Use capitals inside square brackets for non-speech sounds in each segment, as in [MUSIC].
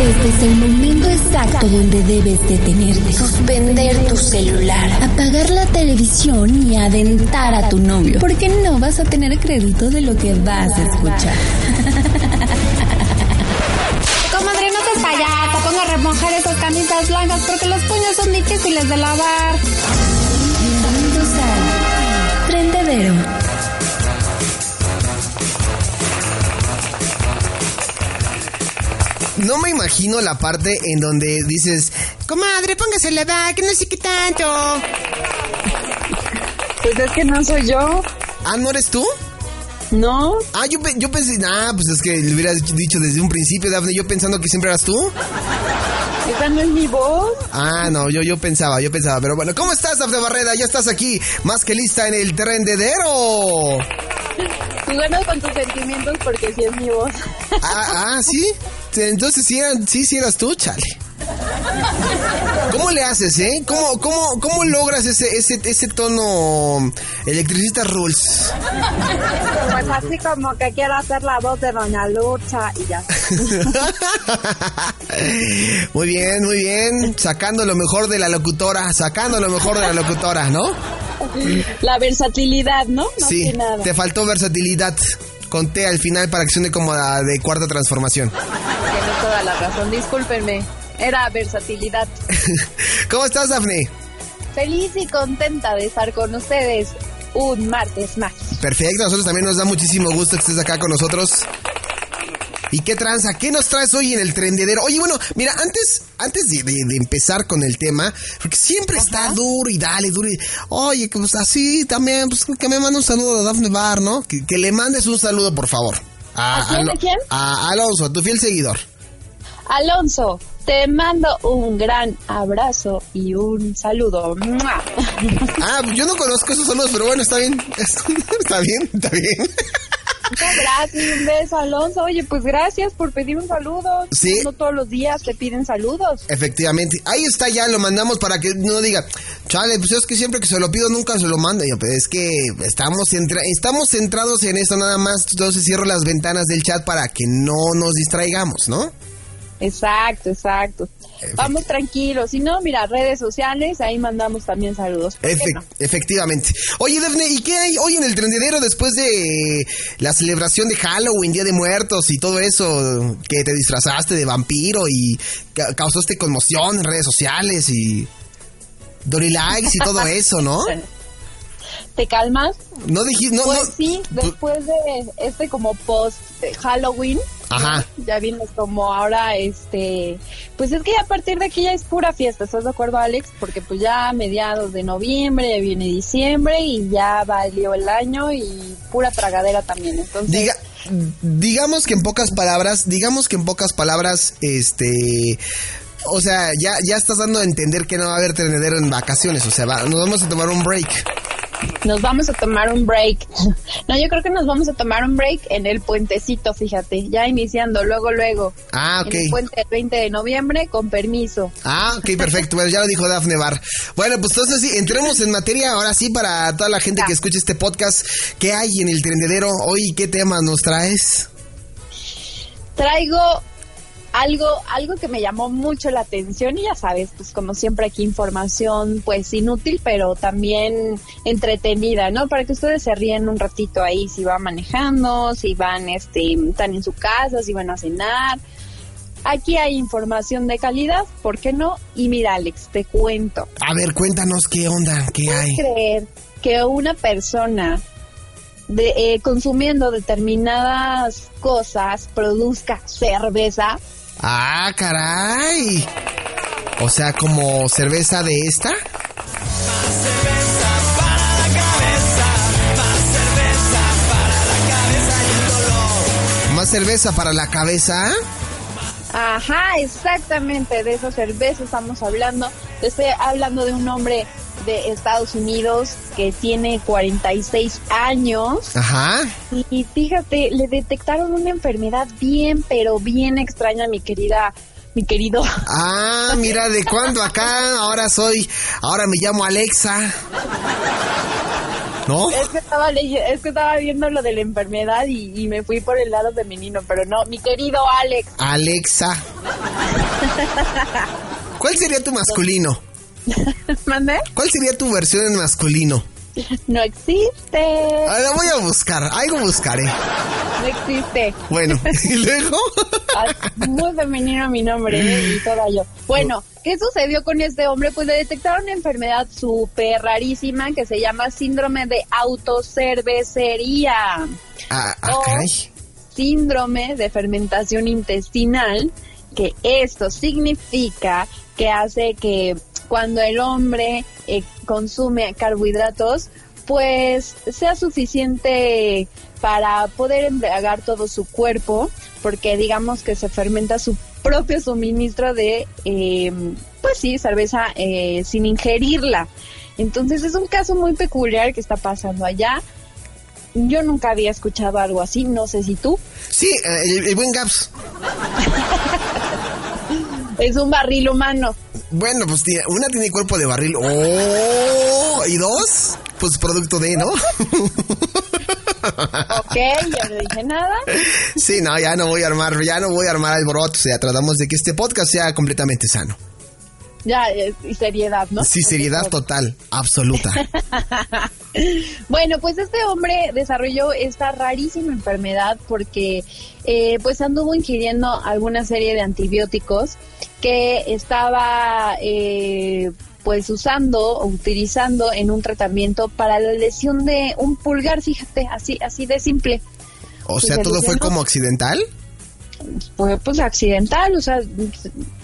Este es el momento exacto donde debes detenerte, suspender tu celular, apagar la televisión y aventar a tu novio, porque no vas a tener crédito de lo que vas a escuchar. [LAUGHS] Comadre, no te payasa, ponga a remojar esas camisas blancas porque los puños son difíciles de lavar. Bienvenidos a Prendedero. No me imagino la parte en donde dices, comadre, póngase la edad, que no sé qué tanto. Pues es que no soy yo. Ah, ¿no eres tú? No. Ah, yo, pe- yo pensé, ah, pues es que le hubieras dicho desde un principio, Dafne, yo pensando que siempre eras tú. Esa no es mi voz. Ah, no, yo, yo pensaba, yo pensaba, pero bueno, ¿cómo estás, Dafne Barreda? Ya estás aquí, más que lista en el trendedero. Jugando con tus sentimientos porque sí es mi voz. Ah, ah, ¿sí? Entonces sí, eran- sí, sí eras tú, chale. ¿Cómo le haces, eh? ¿Cómo, cómo, cómo logras ese, ese, ese tono electricista rules? Pues así como que quiero hacer la voz de Doña Lucha y ya. [LAUGHS] muy bien, muy bien. Sacando lo mejor de la locutora, sacando lo mejor de la locutora, ¿no? La versatilidad, ¿no? Más Sí, nada. te faltó versatilidad. Conté al final para que suene como la de cuarta transformación. Toda la razón, discúlpenme. Era versatilidad. [LAUGHS] ¿Cómo estás, Dafne? Feliz y contenta de estar con ustedes un martes más. Perfecto, a nosotros también nos da muchísimo gusto que estés acá con nosotros. ¿Y qué tranza? ¿Qué nos traes hoy en el trendedero? Oye, bueno, mira, antes, antes de, de- de empezar con el tema, porque siempre está duro y dale, duro y... Oye, pues así también, pues que me mande un saludo a Dafne Bar, ¿no? Que, que le mandes un saludo, por favor. ¿A quién, Alo- a quién? A Alonso, a tu fiel seguidor. Alonso, te mando un gran abrazo y un saludo. ¡Mua! Ah, yo no conozco esos saludos, pero bueno, está bien. [LAUGHS] está bien, está bien. Muchas gracias, un beso, Alonso. Oye, pues gracias por pedir un saludo. Sí. No todos los días te piden saludos. Efectivamente. Ahí está ya, lo mandamos para que no diga, chale, pues es que siempre que se lo pido nunca se lo manda. Y yo, pues es que estamos, centra- estamos centrados en esto nada más. Entonces cierro las ventanas del chat para que no nos distraigamos, ¿no? Exacto, exacto. Vamos tranquilos. Si no, mira, redes sociales, ahí mandamos también saludos. Efectivamente. Oye, Defne, ¿y qué hay hoy en el trendedero después de la celebración de Halloween, Día de Muertos y todo eso? Que te disfrazaste de vampiro y ca- causaste conmoción en redes sociales y... Dory likes y todo eso, ¿no? [LAUGHS] ¿Te calmas? No dijiste, no, pues no. sí, después de este como post eh, Halloween, Ajá. ya vienes como ahora, este, pues es que a partir de aquí ya es pura fiesta, ¿estás de acuerdo, Alex? Porque pues ya a mediados de noviembre, ya viene diciembre y ya valió el año y pura tragadera también, entonces... Diga, digamos que en pocas palabras, digamos que en pocas palabras, este, o sea, ya, ya estás dando a entender que no va a haber trendedero en vacaciones, o sea, va- nos vamos a tomar un break. Nos vamos a tomar un break. [LAUGHS] No, yo creo que nos vamos a tomar un break en el puentecito, fíjate, ya iniciando, luego, luego. Ah, ok. En el puente del 20 de noviembre, con permiso. Ah, ok, perfecto. Bueno, ya lo dijo Dafne Bar. Bueno, pues entonces sí, entremos en materia ahora sí para toda la gente que escucha este podcast. ¿Qué hay en el trendedero hoy? ¿Qué temas nos traes? Traigo algo, algo que me llamó mucho la atención y ya sabes, pues como siempre aquí información pues inútil, pero también entretenida, ¿no? Para que ustedes se ríen un ratito ahí si van manejando, si van, este, están en su casa, si van a cenar. Aquí hay información de calidad, ¿por qué no? Y mira, Alex, te cuento. A ver, cuéntanos qué onda, qué hay. creer que una persona de, eh, consumiendo determinadas cosas produzca cerveza? Ah, caray. O sea, como cerveza de esta. Más cerveza para la cabeza. Ajá, exactamente, de esa cerveza estamos hablando. Estoy hablando de un hombre de Estados Unidos que tiene 46 años. Ajá. Y fíjate, le detectaron una enfermedad bien, pero bien extraña, mi querida, mi querido. Ah, mira, ¿de cuándo acá? Ahora soy, ahora me llamo Alexa. ¿No? Es que estaba, es que estaba viendo lo de la enfermedad y, y me fui por el lado femenino, pero no, mi querido Alex. Alexa. ¿Cuál sería tu masculino? [LAUGHS] [LAUGHS] ¿Mandé? ¿Cuál sería tu versión en masculino? No existe. Ah, la voy a buscar, algo buscaré. No existe. Bueno, y [LAUGHS] luego. Ay, Muy femenino mi nombre ¿eh? y toda yo. Bueno, ¿qué sucedió con este hombre? Pues le detectaron una enfermedad súper rarísima que se llama síndrome de autocervecería. Ah, ah, caray. Síndrome de fermentación intestinal, que esto significa que hace que cuando el hombre eh, consume carbohidratos, pues sea suficiente para poder embriagar todo su cuerpo, porque digamos que se fermenta su propio suministro de, eh, pues sí, cerveza eh, sin ingerirla. Entonces es un caso muy peculiar que está pasando allá. Yo nunca había escuchado algo así, no sé si tú. Sí, eh, el, el buen Gaps. [LAUGHS] Es un barril humano. Bueno, pues tiene- una tiene cuerpo de barril. ¡Oh! ¿Y dos? Pues producto de, ¿no? Ok, yo no dije nada. Sí, no, ya no voy a armar, ya no voy a armar alboroto. O sea, tratamos de que este podcast sea completamente sano. Ya, y seriedad, ¿no? Sí, seriedad total, absoluta. [LAUGHS] Bueno, pues este hombre desarrolló esta rarísima enfermedad porque eh, pues anduvo ingiriendo alguna serie de antibióticos que estaba eh, pues usando o utilizando en un tratamiento para la lesión de un pulgar, fíjate, así, así de simple. O sea, se todo fue como accidental. fue pues accidental, o sea,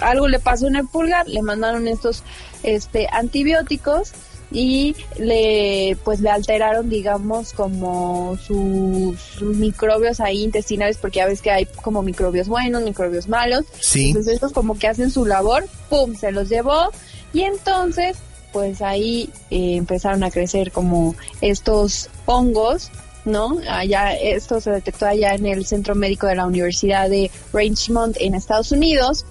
algo le pasó en el pulgar, le mandaron estos este antibióticos y le pues le alteraron digamos como sus, sus microbios ahí intestinales porque ya ves que hay como microbios buenos, microbios malos. Sí. Entonces estos como que hacen su labor, pum, se los llevó y entonces pues ahí eh, empezaron a crecer como estos hongos, ¿no? Allá, esto se detectó allá en el centro médico de la Universidad de Richmond en Estados Unidos.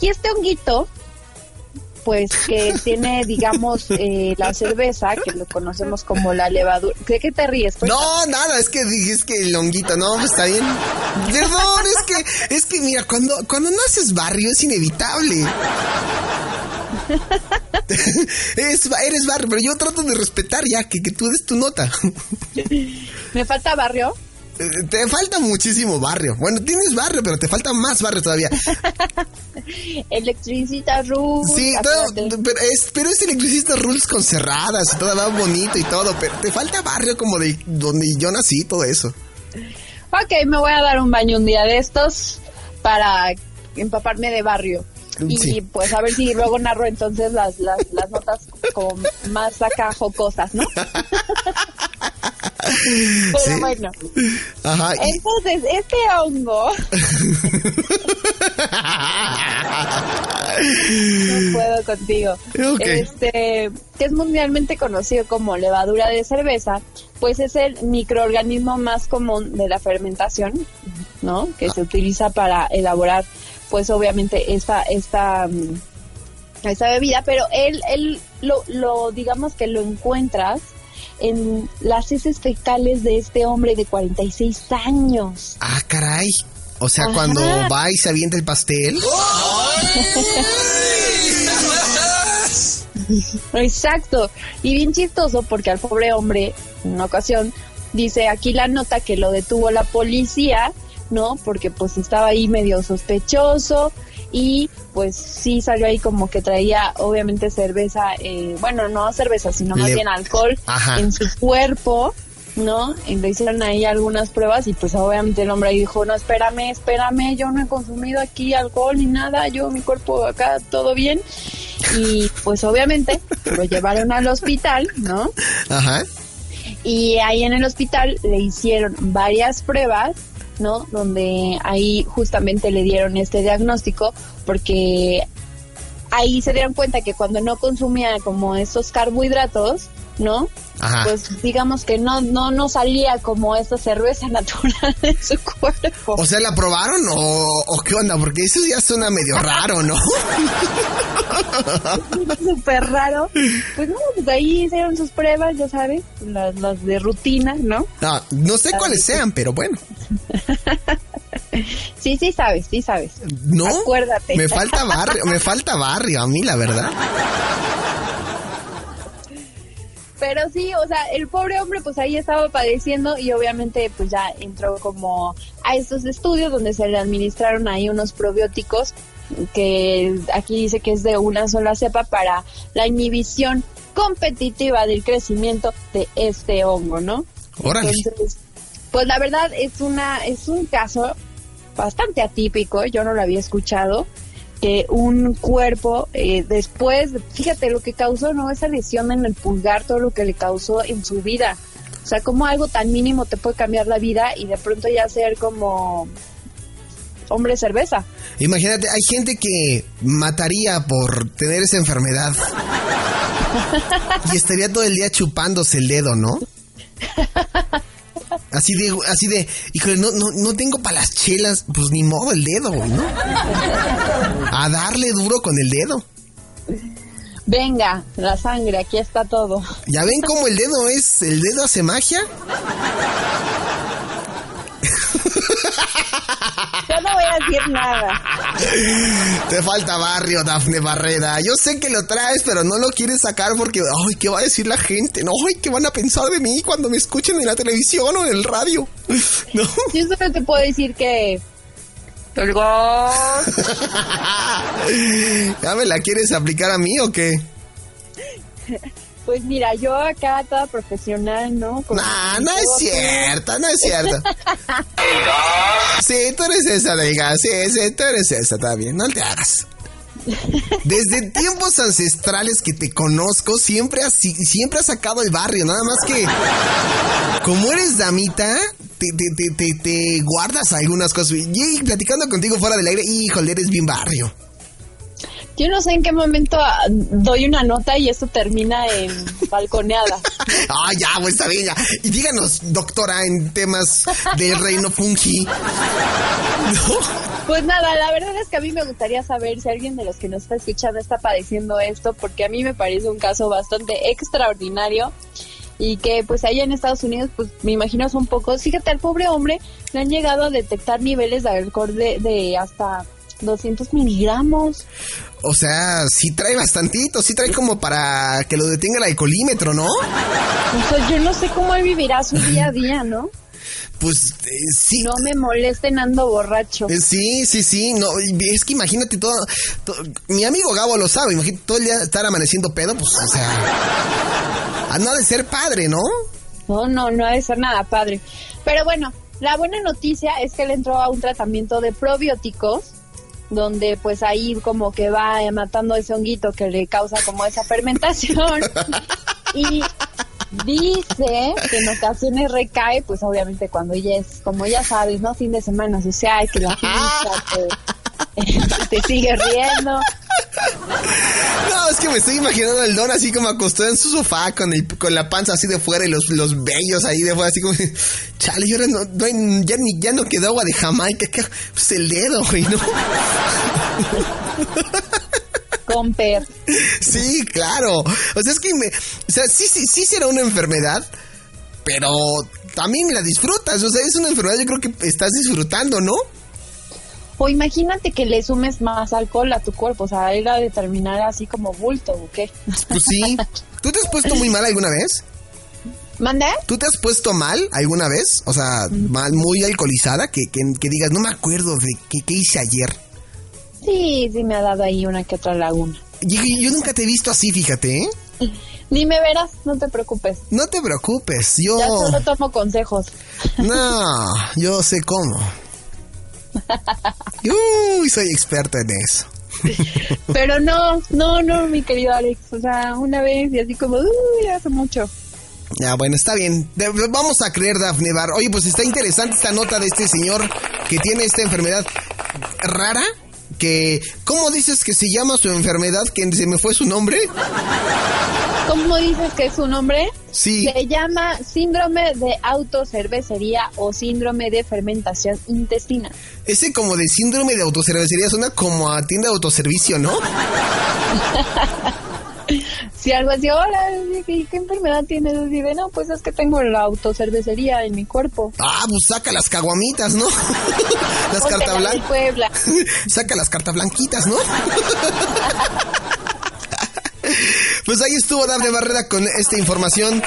Y este honguito, pues que tiene, digamos, eh, la cerveza, que lo conocemos como la levadura. ¿De qué te ríes? Pues, No, nada, es que dijiste que el longuito, no, pues está bien. Perdón, es que, es que mira, cuando, cuando naces barrio es inevitable. [LAUGHS] Es- eres barrio, pero yo trato de respetar ya, que, que tú des tu nota. ¿Me falta barrio? Te falta muchísimo barrio. Bueno, tienes barrio, pero te falta más barrio todavía. [LAUGHS] Electricita Ruth. Sí, todo- pero, es, pero es electricista rules con cerradas y todo va bonito y todo, pero te falta barrio como de donde yo nací, todo eso. Ok, me voy a dar un baño un día de estos para empaparme de barrio. Y Sí. pues a ver si luego narro entonces las, las, las notas como más acá jocosas, ¿no? [LAUGHS] [LAUGHS] Pero Sí. bueno, Ajá. entonces este hongo, [LAUGHS] no puedo contigo, este, que es mundialmente conocido como levadura de cerveza, pues es el microorganismo más común de la fermentación, ¿no? Que se utiliza para elaborar, pues obviamente esta, esta, mm, esta bebida, pero él, él lo, lo, digamos que lo encuentras en las heces fecales de este hombre de 46 años. Ah, caray. O sea, Ajá. cuando va y se avienta el pastel. [LAUGHS] Exacto. Y bien chistoso porque al pobre hombre, en una ocasión, dice aquí la nota que lo detuvo la policía, ¿no? Porque pues estaba ahí medio sospechoso y pues sí salió ahí como que traía obviamente cerveza, eh, bueno, no cerveza, sino más Le- bien alcohol Ajá. en su cuerpo. ¿No? Y le hicieron ahí algunas pruebas y pues obviamente el hombre ahí dijo, no, espérame, espérame, yo no he consumido aquí alcohol ni nada, yo mi cuerpo acá todo bien. Y pues obviamente lo llevaron al hospital, ¿no? Ajá. Y ahí en el hospital le hicieron varias pruebas ¿no? Donde ahí justamente le dieron este diagnóstico porque ahí se dieron cuenta que cuando no consumía como esos carbohidratos, ¿no? Ajá. Pues digamos que no no no salía como esa cerveza [LAUGHS] natural de su cuerpo. O sea, ¿la probaron o, o qué onda? Porque eso ya suena medio raro, ¿no? [LAUGHS] Súper raro. Pues no, pues ahí hicieron sus pruebas, ya sabes, las, las de rutina, ¿no? No, no sé cuáles sean, pero bueno. [LAUGHS] Sí, sí sabes, sí sabes. No, Acuérdate. me falta barrio, me falta barrio a mí, la verdad. Pero sí, o sea, el pobre hombre pues ahí estaba padeciendo y obviamente pues ya entró como a estos estudios donde se le administraron ahí unos probióticos que aquí dice que es de una sola cepa para la inhibición competitiva del crecimiento de este hongo, ¿no? Órale. Entonces, pues la verdad es una es un caso bastante atípico, yo no lo había escuchado que un cuerpo eh, después, fíjate lo que causó, ¿no? Esa lesión en el pulgar, todo lo que le causó en su vida. O sea, como algo tan mínimo te puede cambiar la vida y de pronto ya ser como hombre cerveza. Imagínate, hay gente que mataría por tener esa enfermedad. [LAUGHS] Y estaría todo el día chupándose el dedo, ¿no? Así de, así de, híjole, no, no, no tengo para las chelas, pues ni modo el dedo, güey, ¿no? A darle duro con el dedo. Venga, la sangre, aquí está todo. ¿Ya ven cómo el dedo es, el dedo hace magia? Yo no voy a decir nada. Te falta barrio, Dafne Barrera. Yo sé que lo traes, pero no lo quieres sacar porque, ay, ¿qué va a decir la gente? No, ay, ¿qué van a pensar de mí cuando me escuchen en la televisión o en el radio? [LAUGHS] No. Yo solo te puedo decir que... [LAUGHS] ¿Ya me la quieres aplicar a mí o qué? [LAUGHS] Pues mira, yo acá toda profesional, ¿no? Con- No, no es cierto, no es cierto. [LAUGHS] Sí, tú eres esa, diga. Sí, sí, tú eres esa, está bien, no te hagas. Desde [LAUGHS] tiempos ancestrales que te conozco, siempre has, siempre has sacado el barrio, nada más que como eres damita, te, te, te, te, te guardas algunas cosas. Y platicando contigo fuera del aire, híjole, eres bien barrio. Yo no sé en qué momento ah, doy una nota y esto termina en balconeada. [LAUGHS] Ah, ya, pues está bien, ya. Y díganos, doctora, en temas del reino fungi. ¿No? Pues nada, la verdad es que a mí me gustaría saber si alguien de los que nos está escuchando está padeciendo esto, porque a mí me parece un caso bastante extraordinario y que pues allá en Estados Unidos, pues me imagino son pocos. Fíjate, al pobre hombre le han llegado a detectar niveles de alcohol de, de hasta 200 miligramos. O sea, sí trae bastantito, sí trae como para que lo detenga el alcoholímetro, ¿no? O sea, yo no sé cómo él vivirá su día a día, ¿no? Pues eh, sí. No me molesten ando borracho. Eh, Sí, sí, sí, no, es que imagínate todo, to- mi amigo Gabo lo sabe, imagínate todo el día estar amaneciendo pedo, pues, o sea, a no ha de ser padre, ¿no? No, no, no ha de ser nada padre. Pero bueno, la buena noticia es que él entró a un tratamiento de probióticos, donde pues ahí como que va matando ese honguito que le causa como esa fermentación. [LAUGHS] y dice que en ocasiones recae, pues obviamente cuando ya es, como ya sabes, ¿no? Fin de semana social, que la [LAUGHS] fiesta, que [LAUGHS] te sigue riendo. [LAUGHS] No, es que me estoy imaginando al don así como acostado en su sofá con el, con la panza así de fuera y los, los vellos ahí de fuera, así como, [LAUGHS] chale, y ahora no, no hay- ya, ni, ya no quedó agua de Jamaica, ¿qué? pues el dedo, güey, ¿no? [LAUGHS] Sí, claro. O sea, es que me, o sea, sí, sí, sí será una enfermedad, pero también la disfrutas. O sea, es una enfermedad, yo creo que estás disfrutando, ¿no? O imagínate que le sumes más alcohol a tu cuerpo, o sea, él a determinar así como bulto o qué. Pues sí. [LAUGHS] ¿Tú te has puesto muy mal alguna vez? ¿Mande? ¿Tú te has puesto mal alguna vez? O sea, mal, muy alcoholizada, que, que, que digas, no me acuerdo de qué, qué hice ayer. Sí, sí me ha dado ahí una que otra laguna. Yo, yo nunca te he visto así, fíjate, ¿eh? Ni me verás, no te preocupes. No te preocupes, yo... Ya solo tomo consejos. No, yo sé cómo. [LAUGHS] Uy, soy experto en eso. [LAUGHS] Pero no, no, no, mi querido Alex. O sea, una vez y así como, uy, hace mucho. Ya, bueno, está bien. De- vamos a creer, Dafne Bar. Oye, pues está interesante esta nota de este señor que tiene esta enfermedad rara. Que, ¿cómo dices que se llama su enfermedad? Que se me fue su nombre. ¿Cómo dices que es su nombre? Sí. Se llama síndrome de autocervecería o síndrome de fermentación intestina. Ese como de síndrome de autocervecería suena como a tienda de autoservicio, ¿no? [LAUGHS] Si algo así, hola, ¿qué, qué enfermedad tienes? De, no, pues es que tengo la autocervecería en mi cuerpo. Ah, pues saca las caguamitas, ¿no? [LAUGHS] las cartas blancas. [LAUGHS] Saca las cartas blanquitas, ¿no? Pues ahí estuvo Dafne Barrera con esta información